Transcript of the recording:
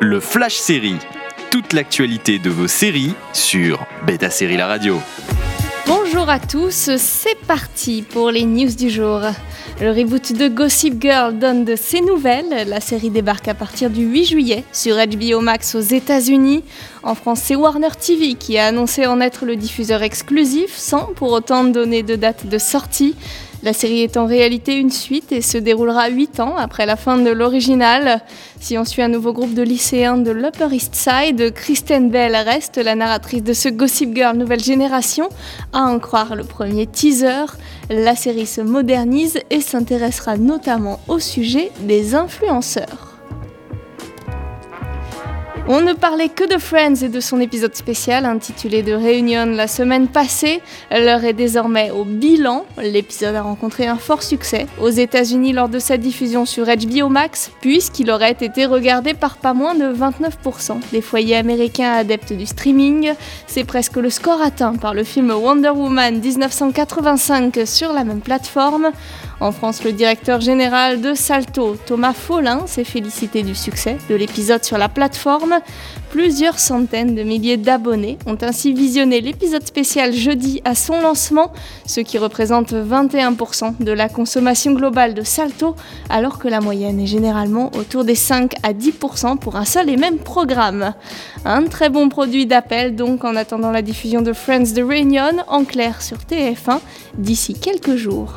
Le Flash Série. Toute l'actualité de vos séries sur Beta Série La Radio. Bonjour à tous, c'est parti pour les news du jour. Le reboot de Gossip Girl donne de ses nouvelles. La série débarque à partir du 8 juillet sur HBO Max aux États-Unis. En France, c'est Warner TV qui a annoncé en être le diffuseur exclusif sans pour autant donner de date de sortie. La série est en réalité une suite et se déroulera 8 ans après la fin de l'original. Si on suit un nouveau groupe de lycéens de l'Upper East Side, Kristen Bell reste la narratrice de ce Gossip Girl nouvelle génération. À en croire le premier teaser, la série se modernise et s'intéressera notamment au sujet des influenceurs. On ne parlait que de Friends et de son épisode spécial intitulé de Réunion la semaine passée. L'heure est désormais au bilan. L'épisode a rencontré un fort succès aux États-Unis lors de sa diffusion sur HBO Max, puisqu'il aurait été regardé par pas moins de 29% des foyers américains adeptes du streaming. C'est presque le score atteint par le film Wonder Woman 1985 sur la même plateforme. En France, le directeur général de Salto, Thomas Follin, s'est félicité du succès de l'épisode sur la plateforme. Plusieurs centaines de milliers d'abonnés ont ainsi visionné l'épisode spécial jeudi à son lancement, ce qui représente 21% de la consommation globale de Salto, alors que la moyenne est généralement autour des 5 à 10% pour un seul et même programme. Un très bon produit d'appel donc en attendant la diffusion de Friends de Réunion en clair sur TF1 d'ici quelques jours.